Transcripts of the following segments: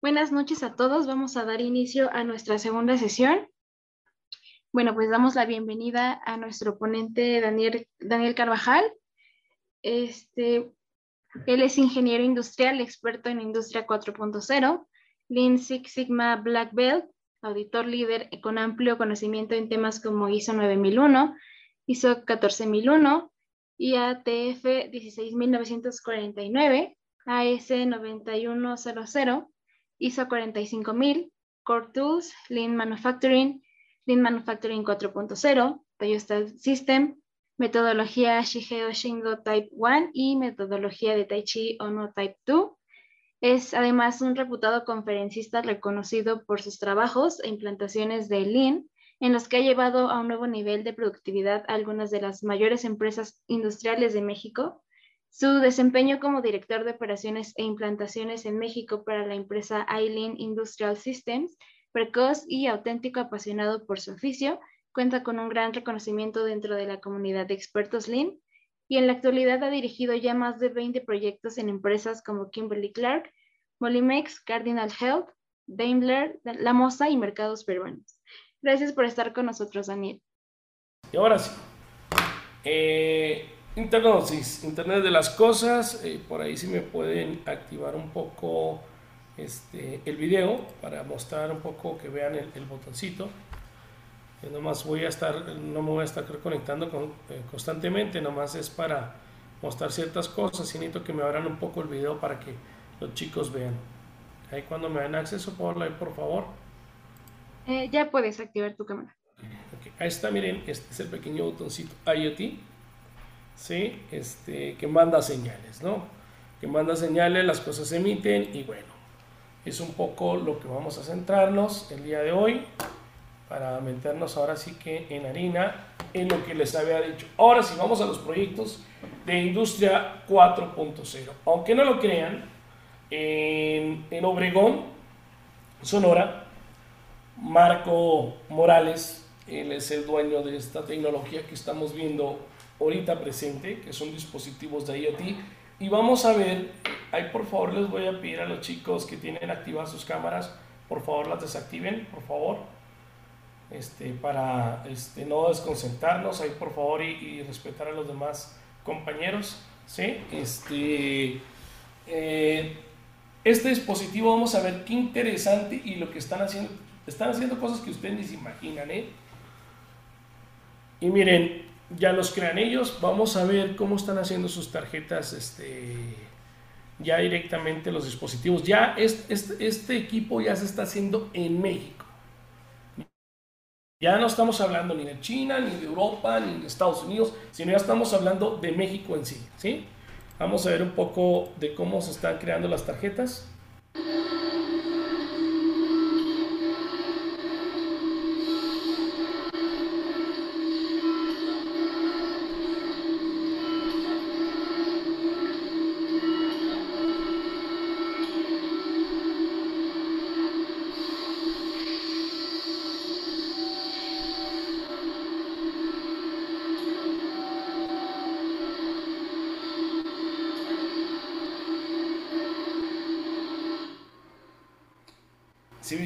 Buenas noches a todos. Vamos a dar inicio a nuestra segunda sesión. Bueno, pues damos la bienvenida a nuestro ponente Daniel, Daniel Carvajal. Este, él es ingeniero industrial, experto en industria 4.0, Lean Six Sigma Black Belt, auditor líder con amplio conocimiento en temas como ISO 9001, ISO 14001, IATF 16949, AS 9100, ISO 45000, Core Tools, Lean Manufacturing, Lean Manufacturing 4.0, Toyota System, metodología Shigeo Shingo Type 1 y metodología de Tai Chi Ono Type 2. Es además un reputado conferencista reconocido por sus trabajos e implantaciones de Lean, en los que ha llevado a un nuevo nivel de productividad a algunas de las mayores empresas industriales de México, su desempeño como director de operaciones e implantaciones en México para la empresa Eileen Industrial Systems, precoz y auténtico apasionado por su oficio, cuenta con un gran reconocimiento dentro de la comunidad de expertos Lean y en la actualidad ha dirigido ya más de 20 proyectos en empresas como Kimberly Clark, Molimex, Cardinal Health, Daimler, La Mosa y Mercados Peruanos. Gracias por estar con nosotros, Daniel. Y ahora sí. Eh, Internet, Internet de las cosas, eh, por ahí sí me pueden activar un poco este, el video para mostrar un poco que vean el, botoncito. Yo nomás voy a estar, no me voy a estar conectando con, eh, constantemente, nomás es para mostrar ciertas cosas y necesito que me abran un poco el video para que los chicos vean. Ahí cuando me dan acceso, por, por favor. Eh, ya puedes activar tu cámara. Ahí está, miren, este es el pequeño botoncito IoT ¿sí? Este, que manda señales, ¿no? Que manda señales, las cosas se emiten y bueno, es un poco lo que vamos a centrarnos el día de hoy para meternos ahora sí que en harina en lo que les había dicho. Ahora sí, vamos a los proyectos de Industria 4.0. Aunque no lo crean, en, Obregón, Sonora, Marco Morales, él es el dueño de esta tecnología que estamos viendo ahorita presente, que son dispositivos de IoT. Y vamos a ver, ahí por favor les voy a pedir a los chicos que tienen activadas sus cámaras, por favor las desactiven, por favor, este, para este, no desconcentrarnos, ahí por favor y, respetar a los demás compañeros. ¿sí? Este, eh, este dispositivo vamos a ver qué interesante y lo que están haciendo, están haciendo cosas que ustedes ni se imaginan. ¿eh? Y miren, ya los crean ellos. Vamos a ver cómo están haciendo sus tarjetas este, ya directamente los dispositivos. Ya este, equipo ya se está haciendo en México. Ya no estamos hablando ni de China, ni de Europa, ni de Estados Unidos, sino ya estamos hablando de México en sí. ¿sí? Vamos a ver un poco de cómo se están creando las tarjetas.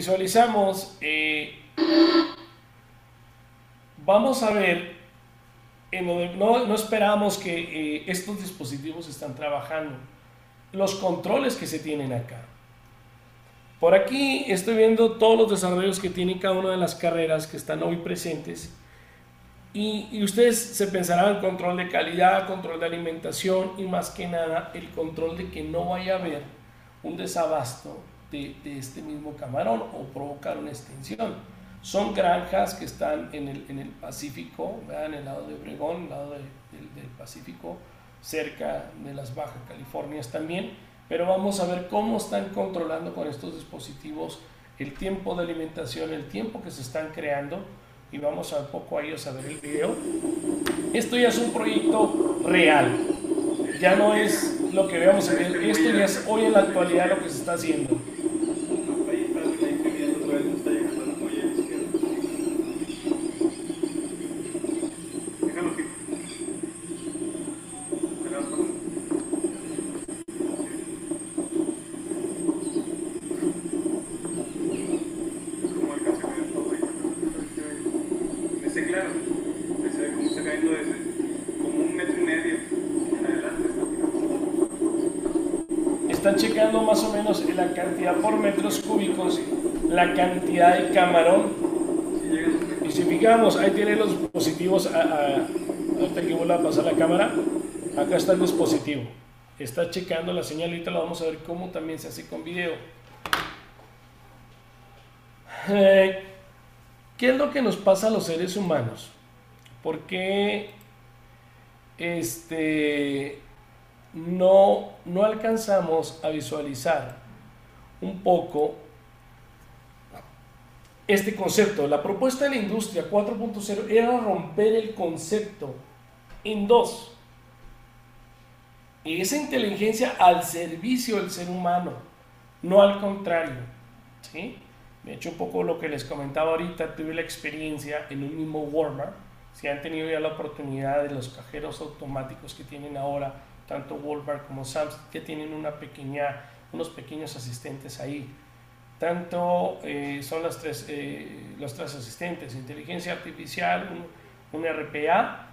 Visualizamos, eh, vamos a ver, no, no esperamos que eh, estos dispositivos están trabajando, los controles que se tienen acá. Por aquí estoy viendo todos los desarrollos que tiene cada una de las carreras que están hoy presentes. Y, y, ustedes se pensarán control de calidad, control de alimentación y más que nada el control de que no vaya a haber un desabasto de, este mismo camarón o provocar una extinción. Son granjas que están en el, en el Pacífico, en el lado de Obregón, el lado del Pacífico, cerca de las Baja Californias también, pero vamos a ver cómo están controlando con estos dispositivos el tiempo de alimentación, el tiempo que se están creando y vamos a poco a ellos a ver el video. Esto ya es un proyecto real, ya no es lo que veamos en esto ya es hoy en la actualidad lo que se está haciendo. Checando más o menos la cantidad por metros cúbicos, la cantidad de camarón. Y si fijamos, ahí tiene los dispositivos, a, a, que vuelva a pasar la cámara, acá está el dispositivo. Está checando la señal, ahorita lo vamos a ver cómo también se hace con video. Eh, ¿Qué es lo que nos pasa a los seres humanos? ¿Por qué este, no, no alcanzamos a visualizar un poco este concepto. La propuesta de la industria 4.0 era romper el concepto en dos. Esa inteligencia al servicio del ser humano, no al contrario. ¿sí? De hecho, un poco lo que les comentaba ahorita, tuve la experiencia en un mismo Walmart. Si han tenido ya la oportunidad de los cajeros automáticos que tienen ahora, tanto Walmart como Sam's, que tienen una pequeña, unos pequeños asistentes ahí. Tanto eh, son las tres, eh, los tres asistentes, inteligencia artificial, un, RPA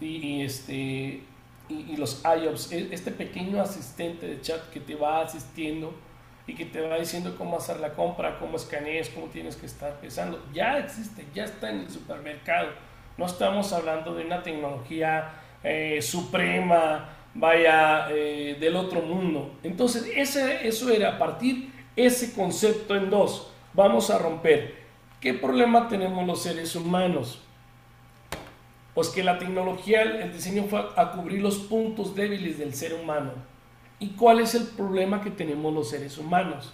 y, este, y, los IOPS, e, este pequeño asistente de chat que te va asistiendo y que te va diciendo cómo hacer la compra, cómo escanees, cómo tienes que estar pesando. Ya existe, ya está en el supermercado. No estamos hablando de una tecnología eh, suprema, vaya, eh, del otro mundo. Entonces, ese, eso era partir ese concepto en dos. Vamos a romper. ¿Qué problema tenemos los seres humanos? Pues que la tecnología, el diseño fue a cubrir los puntos débiles del ser humano ¿Y cuál es el problema que tenemos los seres humanos?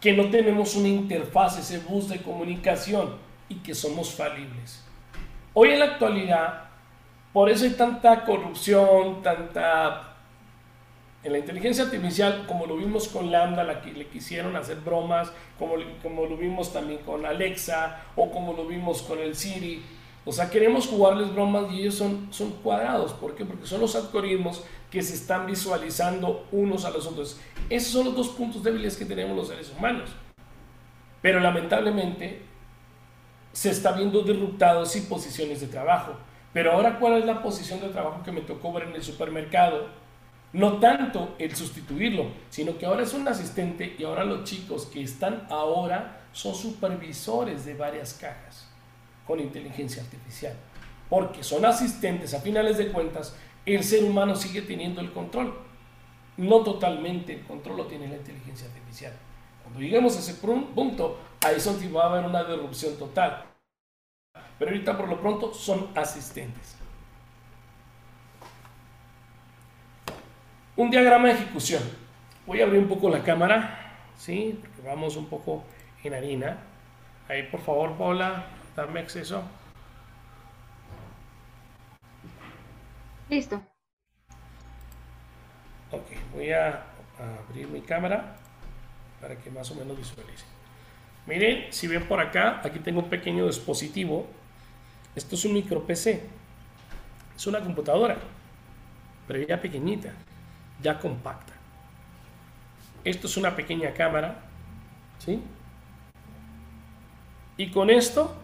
Que no tenemos una interfaz, ese bus de comunicación y que somos falibles. Hoy en la actualidad, por eso hay tanta corrupción, tanta... En la inteligencia artificial, como lo vimos con Lambda, la que le quisieron hacer bromas, como, como lo vimos también con Alexa o como lo vimos con el Siri, o sea, queremos jugarles bromas y ellos son, son cuadrados. ¿Por qué? Porque son los algoritmos que se están visualizando unos a los otros. Esos son los dos puntos débiles que tenemos los seres humanos. Pero lamentablemente se está viendo derrutados y posiciones de trabajo. Pero ahora, ¿cuál es la posición de trabajo que me tocó ver en el supermercado? No tanto el sustituirlo, sino que ahora es un asistente y ahora los chicos que están ahora son supervisores de varias cajas con inteligencia artificial. Porque son asistentes a finales de cuentas el ser humano sigue teniendo el control. No totalmente el control lo tiene la inteligencia artificial. Cuando lleguemos a ese punto, ahí va a haber una derrupción total. Pero ahorita por lo pronto son asistentes. Un diagrama de ejecución. Voy a abrir un poco la cámara, ¿sí? Porque vamos un poco en harina. Ahí por favor, Paula, dame acceso. Listo. Ok, voy a abrir mi cámara para que más o menos visualice. Miren, si ven por acá, aquí tengo un pequeño dispositivo. Esto es un micro PC. Es una computadora, pero ya pequeñita, ya compacta. Esto es una pequeña cámara, ¿sí? Y con esto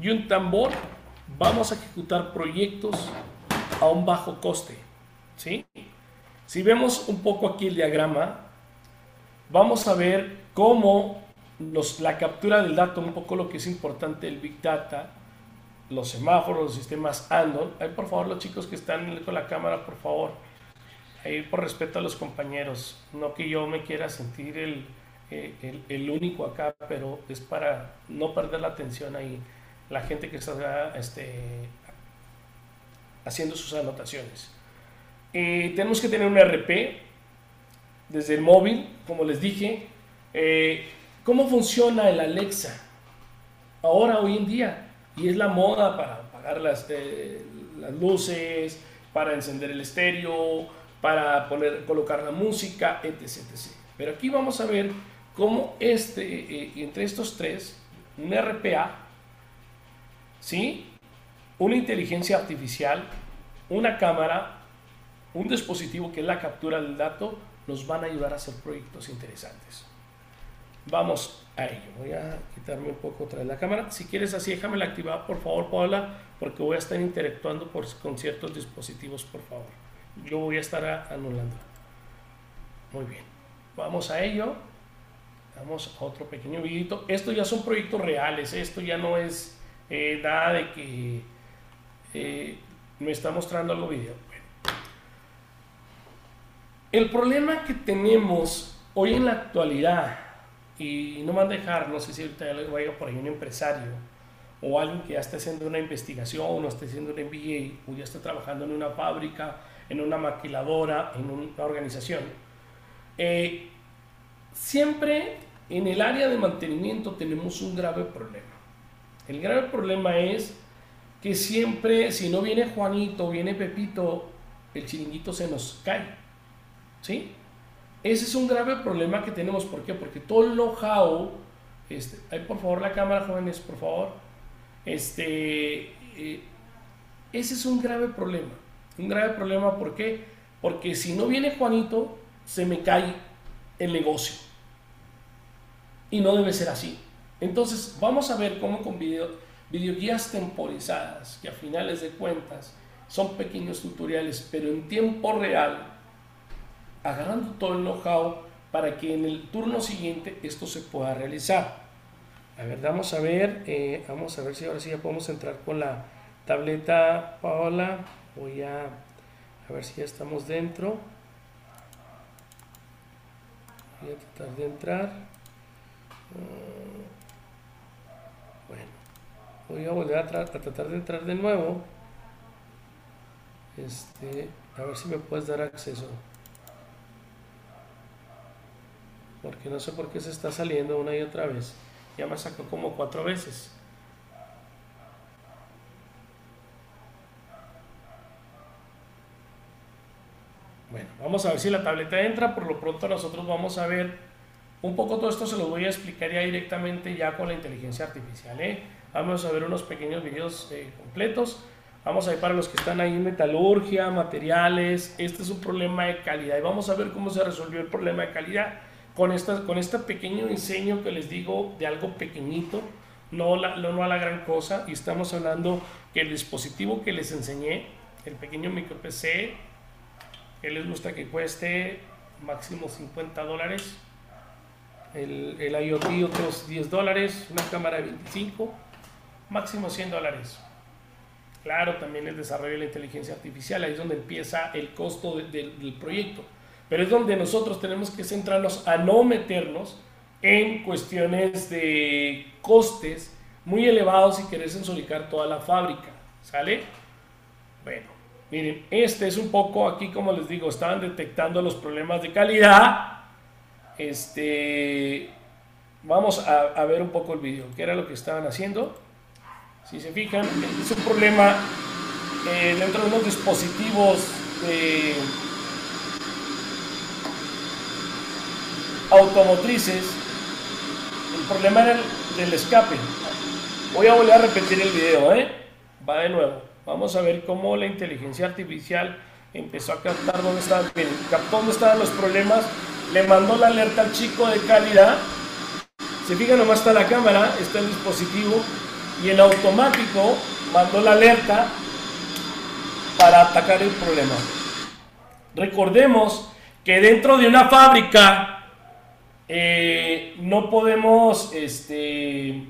y un tambor vamos a ejecutar proyectos a un bajo coste. ¿sí? Si vemos un poco aquí el diagrama, vamos a ver cómo la captura del dato, un poco lo que es importante el Big Data, los semáforos, los sistemas Andon. Ahí por favor los chicos que están con la cámara, por favor. Ahí por respeto a los compañeros. No que yo me quiera sentir el, el, el único acá, pero es para no perder la atención ahí. La gente que está este, haciendo sus anotaciones. Eh, tenemos que tener un RP desde el móvil, como les dije. Eh, ¿Cómo funciona el Alexa? Ahora, hoy en día, y es la moda para apagar las, eh, las luces, para encender el estéreo, para poner, colocar la música, etc, etc. Pero aquí vamos a ver cómo este, entre estos tres, un RPA, ¿sí? una inteligencia artificial, una cámara, un dispositivo que es la captura del dato, nos van a ayudar a hacer proyectos interesantes. Vamos a ello. Voy a quitarme un poco otra vez la cámara. Si quieres así, déjame la activar, por favor, Paula, porque voy a estar interactuando por, con ciertos dispositivos, por favor. Yo voy a estar anulando. Muy bien. vamos a ello. Vamos a otro pequeño videito. Esto ya son proyectos reales. Esto ya no es eh, nada de que eh, me está mostrando algo video. El problema que tenemos hoy en la actualidad, y no van a dejar, no sé si ahorita vaya por ahí un empresario o alguien que ya esté haciendo una investigación o esté haciendo un MBA o ya está trabajando en una fábrica, en una maquiladora, en una organización. Eh, siempre en el área de mantenimiento tenemos un grave problema. El grave problema es que siempre, si no viene Juanito, viene Pepito, el chiringuito se nos cae. ¿Sí? Ese es un grave problema que tenemos. ¿Por qué? Porque todo el know-how, este, por favor la cámara, jóvenes, por favor. Este, eh, ese es un grave problema. Un grave problema, ¿por qué? Porque si no viene Juanito, se me cae el negocio. Y no debe ser así. Entonces, vamos a ver cómo con video, videoguías temporizadas, que a finales de cuentas son pequeños tutoriales, pero en tiempo real, agarrando todo el know-how para que en el turno siguiente esto se pueda realizar. A ver, vamos a ver, eh, vamos a ver si ahora sí ya podemos entrar con la tableta Paola. Voy a, a ver si ya estamos dentro. Voy a tratar de entrar. Mm, bueno, voy a volver a, a, tratar de entrar de nuevo. Este, a ver si me puedes dar acceso. Porque no sé por qué se está saliendo una y otra vez. Ya me sacó como cuatro veces. Bueno, vamos a ver si la tableta entra. Por lo pronto nosotros vamos a ver un poco todo esto. Se lo voy a explicar ya directamente ya con la inteligencia artificial. ¿eh? Vamos a ver unos pequeños videos eh, completos. Vamos a ver para los que están ahí en metalurgia, materiales. Este es un problema de calidad y vamos a ver cómo se resolvió el problema de calidad con, esta, con este pequeño diseño que les digo de algo pequeñito, no, la, no a la gran cosa, y estamos hablando que el dispositivo que les enseñé, el pequeño micro PC, que les gusta que cueste máximo 50 dólares, el, IoT otros 10 dólares, una cámara de 25, máximo 100 dólares. Claro, también el desarrollo de la inteligencia artificial, ahí es donde empieza el costo del proyecto. Pero es donde nosotros tenemos que centrarnos a no meternos en cuestiones de costes muy elevados y querer sensoricar toda la fábrica. ¿Sale? Bueno, miren, este es un poco aquí, como les digo, estaban detectando los problemas de calidad. Este, vamos a, ver un poco el video, qué era lo que estaban haciendo. Si se fijan, es un problema eh, dentro de unos dispositivos de automotrices, el problema era el del escape. Voy a volver a repetir el video, ¿eh? Va de nuevo. Vamos a ver cómo la inteligencia artificial empezó a captar dónde estaban, captó dónde estaban los problemas, le mandó la alerta al chico de calidad. Se fijan, nomás está la cámara, está el dispositivo y el automático mandó la alerta para atacar el problema. Recordemos que dentro de una fábrica eh, no podemos este,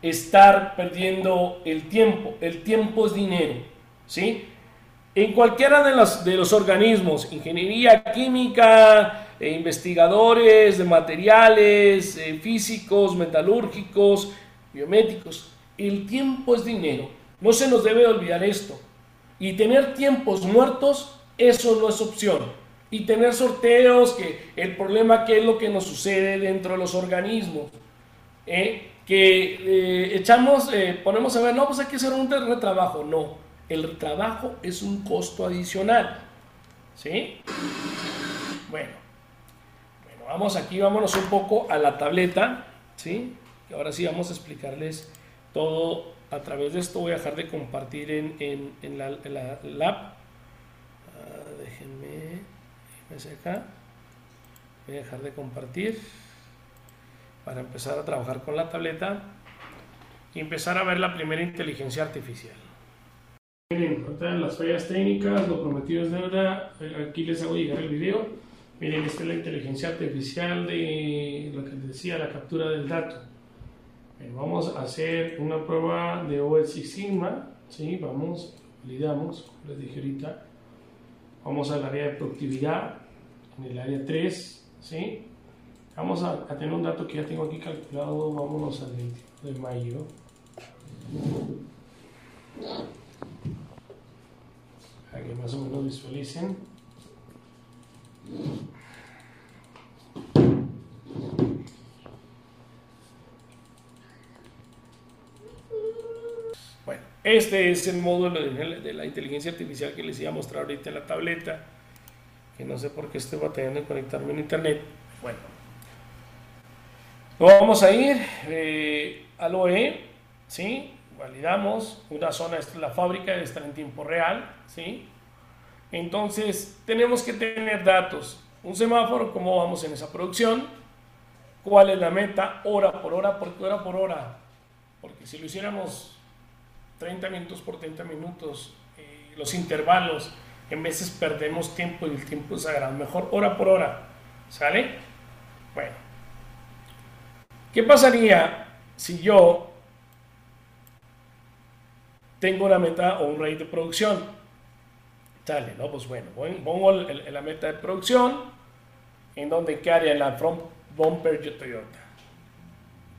estar perdiendo el tiempo. El tiempo es dinero. ¿sí? En cualquiera de los, organismos, ingeniería química, eh, investigadores de materiales, eh, físicos, metalúrgicos, biométricos, el tiempo es dinero. No se nos debe olvidar esto. Y tener tiempos muertos, eso no es opción y tener sorteos, que el problema que es lo que nos sucede dentro de los organismos, ¿eh? que eh, echamos, eh, ponemos a ver, no, pues hay que hacer un retrabajo, no, el retrabajo es un costo adicional, ¿sí? Bueno, bueno, vamos aquí, vámonos un poco a la tableta, ¿sí? Y ahora sí vamos a explicarles todo a través de esto, voy a dejar de compartir en, en, en la, la, app, ah, déjenme voy a dejar de compartir para empezar a trabajar con la tableta y empezar a ver la primera inteligencia artificial miren, las fallas técnicas lo prometido es deuda aquí les hago llegar el video Miren, esta es la inteligencia artificial de lo que decía, la captura del dato. vamos a hacer una prueba de OS Sigma. ¿sí? Vamos, validamos, como les dije ahorita. Vamos al área de productividad, en el área 3. ¿sí? Vamos a, tener un dato que ya tengo aquí calculado. Vámonos al 21 de mayo. Para que más o menos visualicen. Bueno, este es el módulo de la inteligencia artificial que les iba a mostrar ahorita en la tableta. Que no sé por qué estoy batallando en conectarme en internet. Bueno, vamos a ir eh, al OE, ¿sí? Validamos, una zona es la fábrica, está en tiempo real, ¿sí? Entonces, tenemos que tener datos. Un semáforo, cómo vamos en esa producción, cuál es la meta, hora por hora, ¿por hora por hora? Porque si lo hiciéramos 30 minutos por 30 minutos, eh, los intervalos, en veces perdemos tiempo y el tiempo es sagrado. Mejor hora por hora, ¿sale? Bueno, ¿qué pasaría si yo tengo una meta o un rate de producción? Sale, ¿no? Pues bueno, pongo la meta de producción, en donde qué área, en la front bumper Toyota.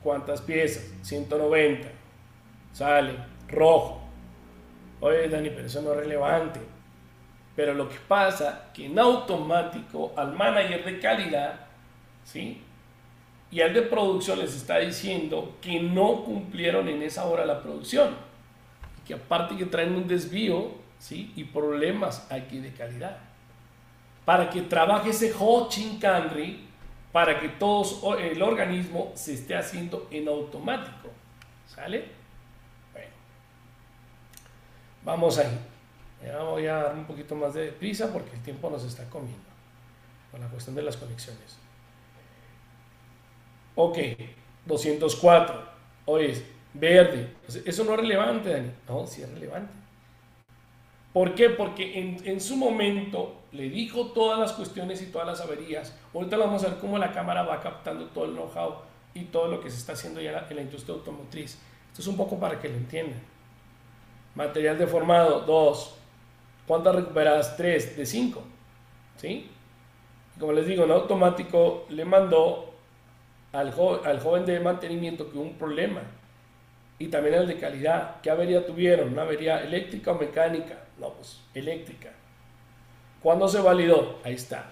¿Cuántas piezas? 190. Sale, rojo. Oye, Dani, pero eso no es relevante. Pero lo que pasa que en automático al manager de calidad, ¿sí? Y al de producción les está diciendo que no cumplieron en esa hora la producción. Que aparte que traen un desvío ¿sí? y problemas aquí de calidad. Para que trabaje ese Hochin Canry, para que todo el organismo se esté haciendo en automático. ¿Sale? Bueno. Vamos ahí. Ya voy a dar un poquito más de prisa porque el tiempo nos está comiendo con la cuestión de las conexiones. Ok, 204. Oye, verde. Eso no es relevante, Dani. No, sí es relevante. ¿Por qué? Porque en, su momento le dijo todas las cuestiones y todas las averías. Ahorita vamos a ver cómo la cámara va captando todo el know-how y todo lo que se está haciendo ya en la industria automotriz. Esto es un poco para que lo entiendan. Material deformado, 2. ¿Cuántas recuperadas? 3 de 5. ¿Sí? Como les digo, en automático le mandó al, al joven de mantenimiento que hubo un problema. Y también el de calidad. ¿Qué avería tuvieron? ¿Una avería eléctrica o mecánica? No, pues eléctrica. ¿Cuándo se validó? Ahí está.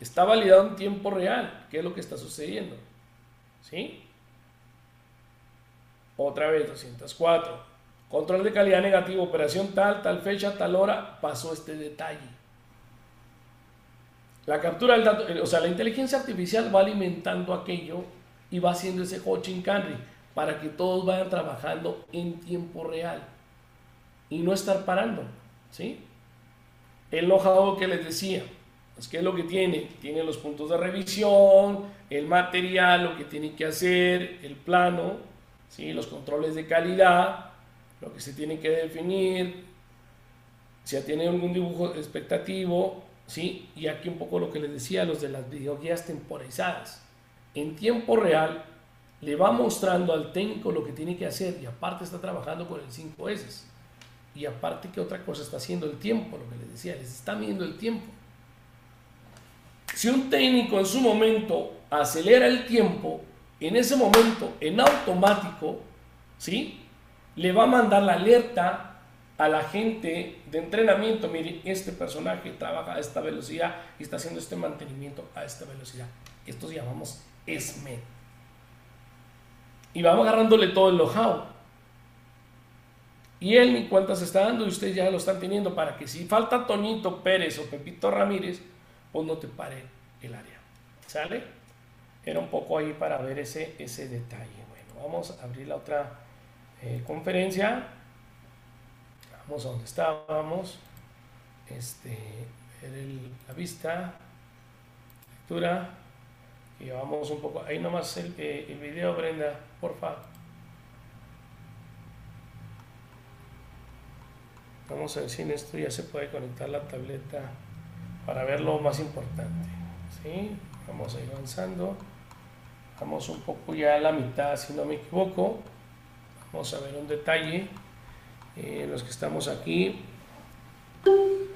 Está validado en tiempo real. ¿Qué es lo que está sucediendo? ¿Sí? Otra vez, 204. Control de calidad negativo, operación tal, tal fecha, tal hora, pasó este detalle. La captura del dato, o sea, la inteligencia artificial va alimentando aquello y va haciendo ese Hochin Canry para que todos vayan trabajando en tiempo real y no estar parando. ¿sí? El know que les decía, pues, ¿qué es lo que tiene? Tiene los puntos de revisión, el material, lo que tiene que hacer, el plano, ¿sí? los controles de calidad, lo que se tiene que definir, si tiene algún dibujo expectativo, ¿sí? y aquí un poco lo que les decía, los de las videoguías temporizadas. En tiempo real le va mostrando al técnico lo que tiene que hacer y aparte está trabajando con el 5S. Y aparte, que otra cosa está haciendo el tiempo? Lo que les decía, les está midiendo el tiempo. Si un técnico en su momento acelera el tiempo, en ese momento, en automático, ¿sí? Le va a mandar la alerta a la gente de entrenamiento, mire, este personaje trabaja a esta velocidad y está haciendo este mantenimiento a esta velocidad. Esto llamamos SMED. Y vamos agarrándole todo el know-how. Y él ni cuenta está dando y ustedes ya lo están teniendo para que si falta Tonito Pérez o Pepito Ramírez, pues no te pare el área. ¿Sale? Era un poco ahí para ver ese, ese detalle. Bueno, vamos a abrir la otra eh, conferencia. Vamos a donde estábamos. Este, la vista, lectura. Y vamos un poco. Ahí nomás el, eh, el video, Brenda, por favor. Vamos a ver si en esto ya se puede conectar la tableta para ver lo más importante. ¿sí? Vamos a ir avanzando. Vamos un poco ya a la mitad, si no me equivoco. Vamos a ver un detalle. Eh, los que estamos aquí.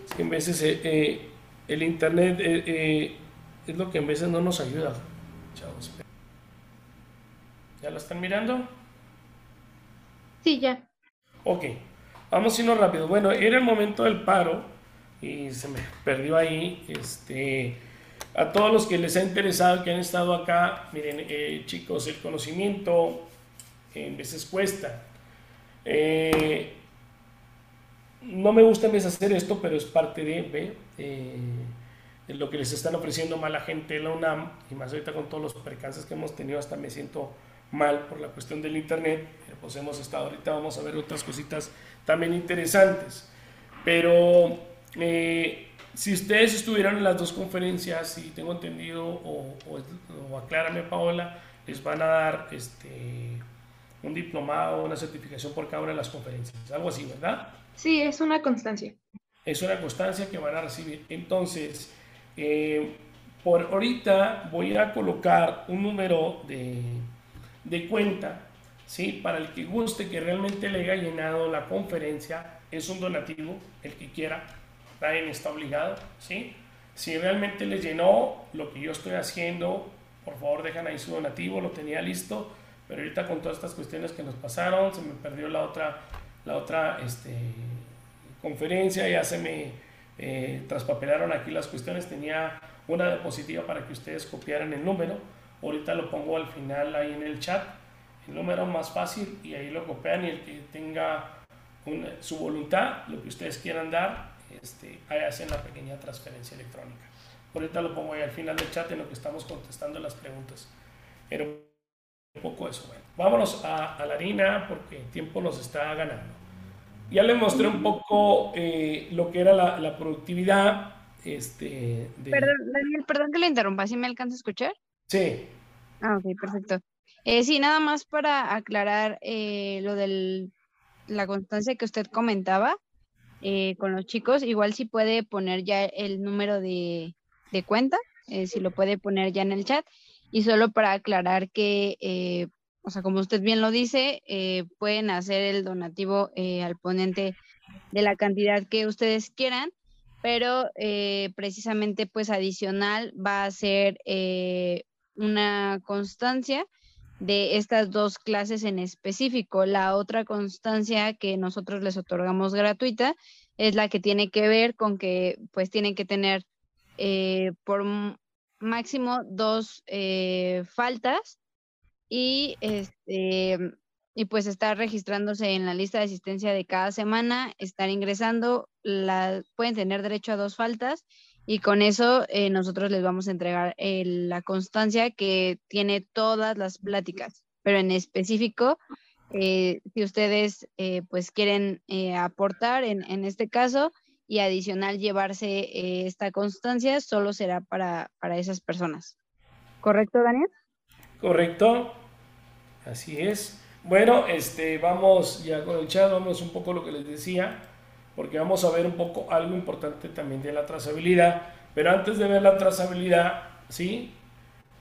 Es que en veces eh, eh, el internet es lo que en veces no nos ayuda. Chavos. ¿Ya lo están mirando? Sí, ya. Ok, vamos a irnos rápido. Bueno, era el momento del paro y se me perdió ahí. Este, a todos los que les ha interesado, que han estado acá, miren, eh, chicos, el conocimiento en veces cuesta. Eh, no me gusta veces hacer esto, pero es parte de, eh, de lo que les están ofreciendo mala gente la UNAM, y más ahorita con todos los percances que hemos tenido, hasta me siento mal por la cuestión del internet, pues hemos estado ahorita, vamos a ver otras cositas también interesantes. Pero eh, si ustedes estuvieran en las dos conferencias, si tengo entendido, o, o, aclárame Paola, les van a dar este, un diplomado, una certificación por cada una de las conferencias, algo así, ¿verdad? Sí, es una constancia. Es una constancia que van a recibir. Entonces, eh, por ahorita voy a colocar un número de, de cuenta, ¿sí? Para el que guste que realmente le haya llenado la conferencia, es un donativo, el que quiera, nadie está obligado, ¿sí? Si realmente les llenó lo que yo estoy haciendo, por favor dejan ahí su donativo, lo tenía listo, pero ahorita con todas estas cuestiones que nos pasaron, se me perdió la otra, la otra este, conferencia, ya se me eh, traspapelaron aquí las cuestiones, tenía una diapositiva para que ustedes copiaran el número, Ahorita lo pongo al final ahí en el chat, el número más fácil y ahí lo copian y el que tenga su voluntad, lo que ustedes quieran dar, este, ahí hacen la pequeña transferencia electrónica. Ahorita lo pongo ahí al final del chat en lo que estamos contestando las preguntas. Pero un poco eso. Bueno, vámonos a, la harina porque el tiempo nos está ganando. Ya les mostré un poco eh, lo que era la, la productividad. Este, Perdón, Daniel, perdón que le interrumpa, ¿sí me alcanza a escuchar? Sí. Ah, ok, perfecto. Eh, sí, nada más para aclarar eh, lo de la constancia que usted comentaba eh, con los chicos, igual si puede poner ya el número de, cuenta, si lo puede poner ya en el chat, y solo para aclarar que, o sea, como usted bien lo dice, pueden hacer el donativo al ponente de la cantidad que ustedes quieran, pero precisamente pues adicional va a ser una constancia de estas dos clases en específico. La otra constancia que nosotros les otorgamos gratuita es la que tiene que ver con que pues tienen que tener eh, por máximo dos eh, faltas y este y pues estar registrándose en la lista de asistencia de cada semana, estar ingresando, la, pueden tener derecho a dos faltas y con eso eh, nosotros les vamos a entregar eh, la constancia que tiene todas las pláticas, pero en específico, eh, si ustedes pues quieren aportar en, en, este caso y adicional llevarse esta constancia, solo será para, para esas personas. ¿Correcto, Daniel? Correcto, así es. Bueno, este, vamos ya con el chat, vamos un poco lo que les decía porque vamos a ver un poco algo importante también de la trazabilidad. Pero antes de ver la trazabilidad, ¿sí?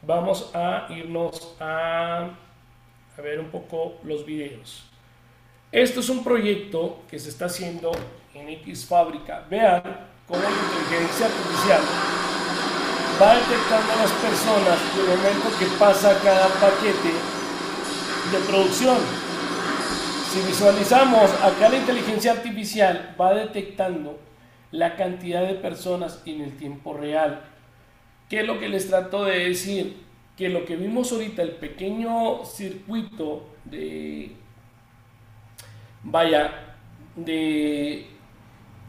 Vamos a irnos a, a ver un poco los videos. Esto es un proyecto que se está haciendo en X Fábrica. Vean cómo la inteligencia artificial va detectando a las personas en el momento que pasa cada paquete de producción. Si visualizamos, acá la inteligencia artificial va detectando la cantidad de personas en el tiempo real. ¿Qué es lo que les trato de decir? Que lo que vimos ahorita, el pequeño circuito de, vaya, de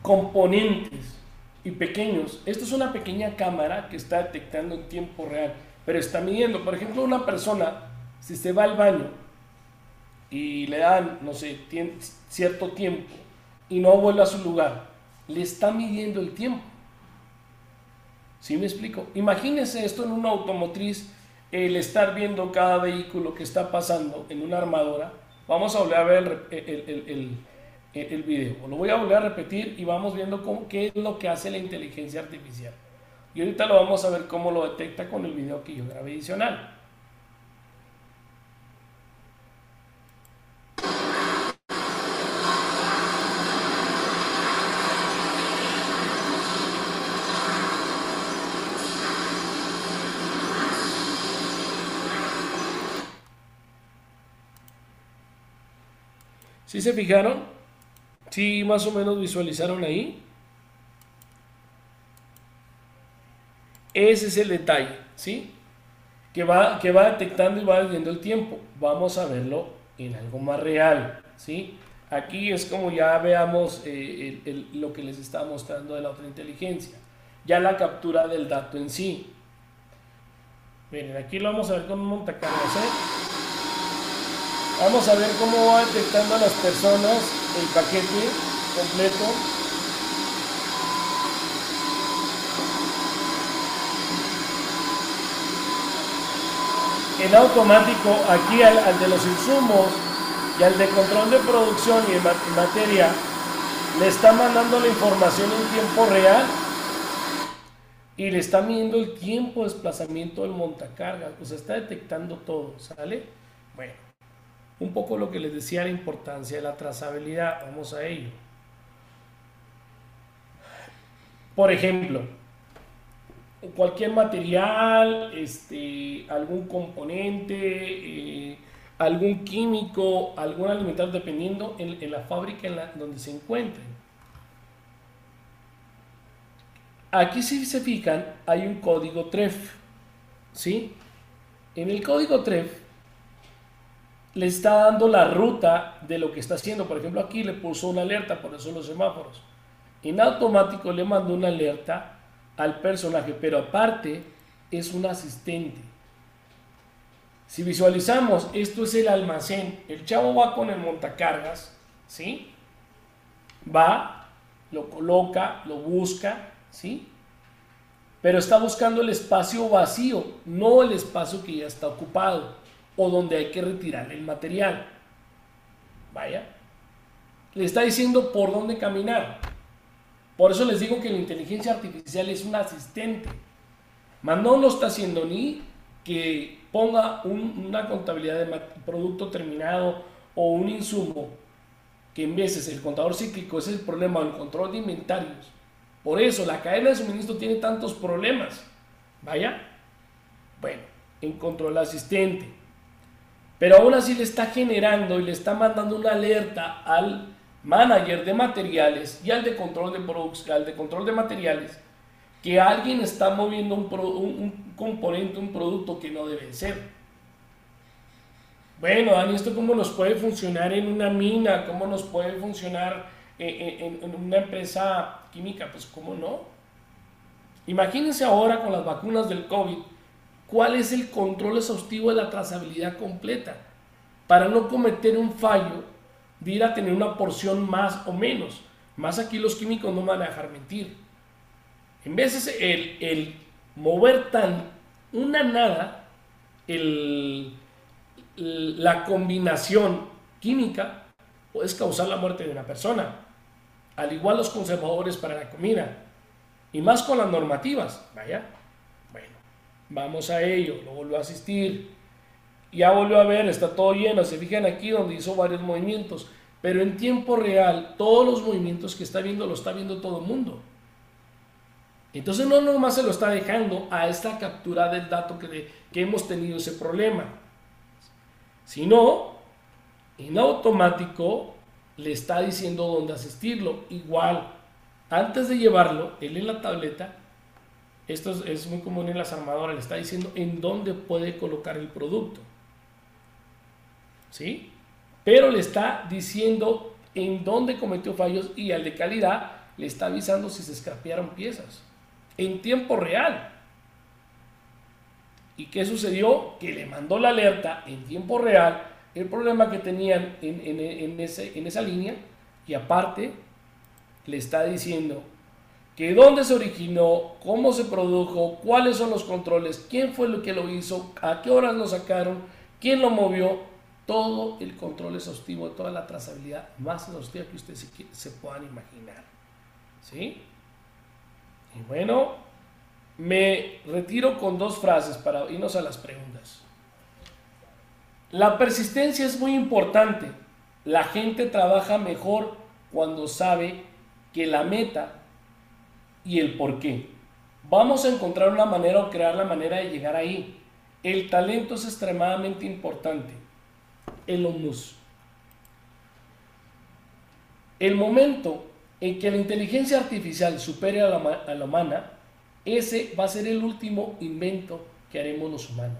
componentes y pequeños. Esto es una pequeña cámara que está detectando en tiempo real, pero está midiendo. Por ejemplo, una persona, si se va al baño y le dan, no sé, cierto tiempo y no vuelve a su lugar, le está midiendo el tiempo. ¿Sí me explico? Imagínese esto en una automotriz, el estar viendo cada vehículo que está pasando en una armadora. Vamos a volver a ver el, el, el, video. Lo voy a volver a repetir y vamos viendo cómo, qué es lo que hace la inteligencia artificial. Y ahorita lo vamos a ver cómo lo detecta con el video que yo grabé adicional. ¿Sí se fijaron? ¿Sí más o menos visualizaron ahí? Ese es el detalle, ¿sí? Que va, que va detectando y va viendo el tiempo. Vamos a verlo en algo más real, ¿sí? Aquí es como ya veamos eh, lo que les estaba mostrando de la otra inteligencia. Ya la captura del dato en sí. Miren, aquí lo vamos a ver con un montacargas, ¿eh? Vamos a ver cómo va detectando a las personas el paquete completo. en automático aquí al, de los insumos y al de control de producción y en materia le está mandando la información en tiempo real y le está midiendo el tiempo de desplazamiento del montacargas, pues está detectando todo, ¿sale? Bueno, un poco lo que les decía la importancia de la trazabilidad, vamos a ello. Por ejemplo, cualquier material, este, algún componente, eh, algún químico, algún alimentario, dependiendo en, la fábrica en la, donde se encuentren. Aquí si se fijan, hay un código TREF. ¿sí? En el código TREF le está dando la ruta de lo que está haciendo. Por ejemplo, aquí le puso una alerta, por eso los semáforos. En automático le mandó una alerta al personaje, pero aparte es un asistente. Si visualizamos, esto es el almacén. El chavo va con el montacargas, ¿sí? Va, lo coloca, lo busca, ¿sí? Pero está buscando el espacio vacío, no el espacio que ya está ocupado o donde hay que retirar el material. Vaya. Le está diciendo por dónde caminar. Por eso les digo que la inteligencia artificial es un asistente. Mas no lo está haciendo ni que ponga una contabilidad de producto terminado o un insumo, que en veces el contador cíclico es el problema del control de inventarios. Por eso la cadena de suministro tiene tantos problemas. Vaya. Bueno, encontró el asistente. Pero aún así le está generando y le está mandando una alerta al manager de materiales y al de control de producción, al de control de materiales, que alguien está moviendo un, componente, un producto que no debe ser. Bueno, Dani, ¿esto cómo nos puede funcionar en una mina? ¿Cómo nos puede funcionar en, en una empresa química? Pues, ¿cómo no? Imagínense ahora con las vacunas del COVID, ¿cuál es el control exhaustivo de la trazabilidad completa? Para no cometer un fallo de ir a tener una porción más o menos. Más aquí los químicos no van a dejar mentir. En vez el, el mover tan una nada, el, la combinación química puede causar la muerte de una persona. Al igual los conservadores para la comida. Y más con las normativas. Vaya. Vamos a ello. Lo vuelvo a asistir ya volvió a ver, está todo lleno, se fijan aquí donde hizo varios movimientos, pero en tiempo real todos los movimientos que está viendo lo está viendo todo el mundo. Entonces no nomás se lo está dejando a esta captura del dato que, que hemos tenido ese problema, sino en automático le está diciendo dónde asistirlo. Igual, antes de llevarlo, él en la tableta, esto es, muy común en las armadoras, le está diciendo en dónde puede colocar el producto. ¿sí? Pero le está diciendo en dónde cometió fallos y al de calidad le está avisando si se escapearon piezas en tiempo real. ¿Y qué sucedió? Que le mandó la alerta en tiempo real el problema que tenían en, en, ese, en esa línea y aparte le está diciendo que dónde se originó, cómo se produjo, cuáles son los controles, quién fue lo que lo hizo, a qué horas lo sacaron, quién lo movió, todo el control exhaustivo, toda la trazabilidad más exhaustiva que ustedes se, puedan imaginar. ¿Sí? Y bueno, me retiro con dos frases para irnos a las preguntas. La persistencia es muy importante. La gente trabaja mejor cuando sabe que la meta y el por qué. Vamos a encontrar una manera o crear la manera de llegar ahí. El talento es extremadamente importante. El omnus. El momento en que la inteligencia artificial supere a la, a la humana, ese va a ser el último invento que haremos los humanos.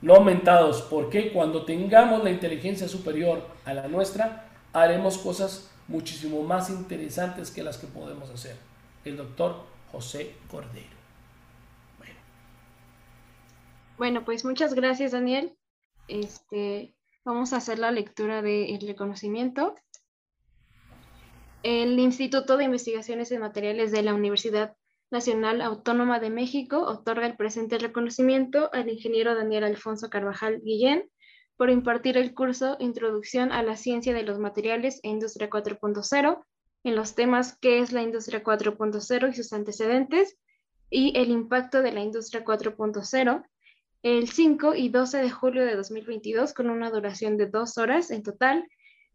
No aumentados, porque cuando tengamos la inteligencia superior a la nuestra, haremos cosas muchísimo más interesantes que las que podemos hacer. El doctor José Cordero. Bueno, bueno pues muchas gracias, Daniel. Este, vamos a hacer la lectura del reconocimiento. El Instituto de Investigaciones en Materiales de la Universidad Nacional Autónoma de México otorga el presente reconocimiento al ingeniero Daniel Alfonso Carvajal Guillén por impartir el curso Introducción a la Ciencia de los Materiales e Industria 4.0 en los temas ¿Qué es la Industria 4.0 y sus antecedentes? y el impacto de la Industria 4.0 el 5 y 12 de julio de 2022 con una duración de dos horas en total,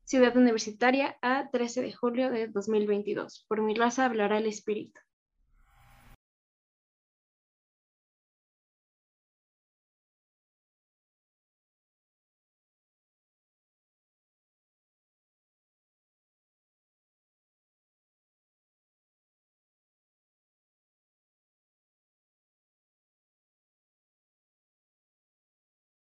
Ciudad Universitaria a 13 de julio de 2022. Por mi raza hablará el espíritu.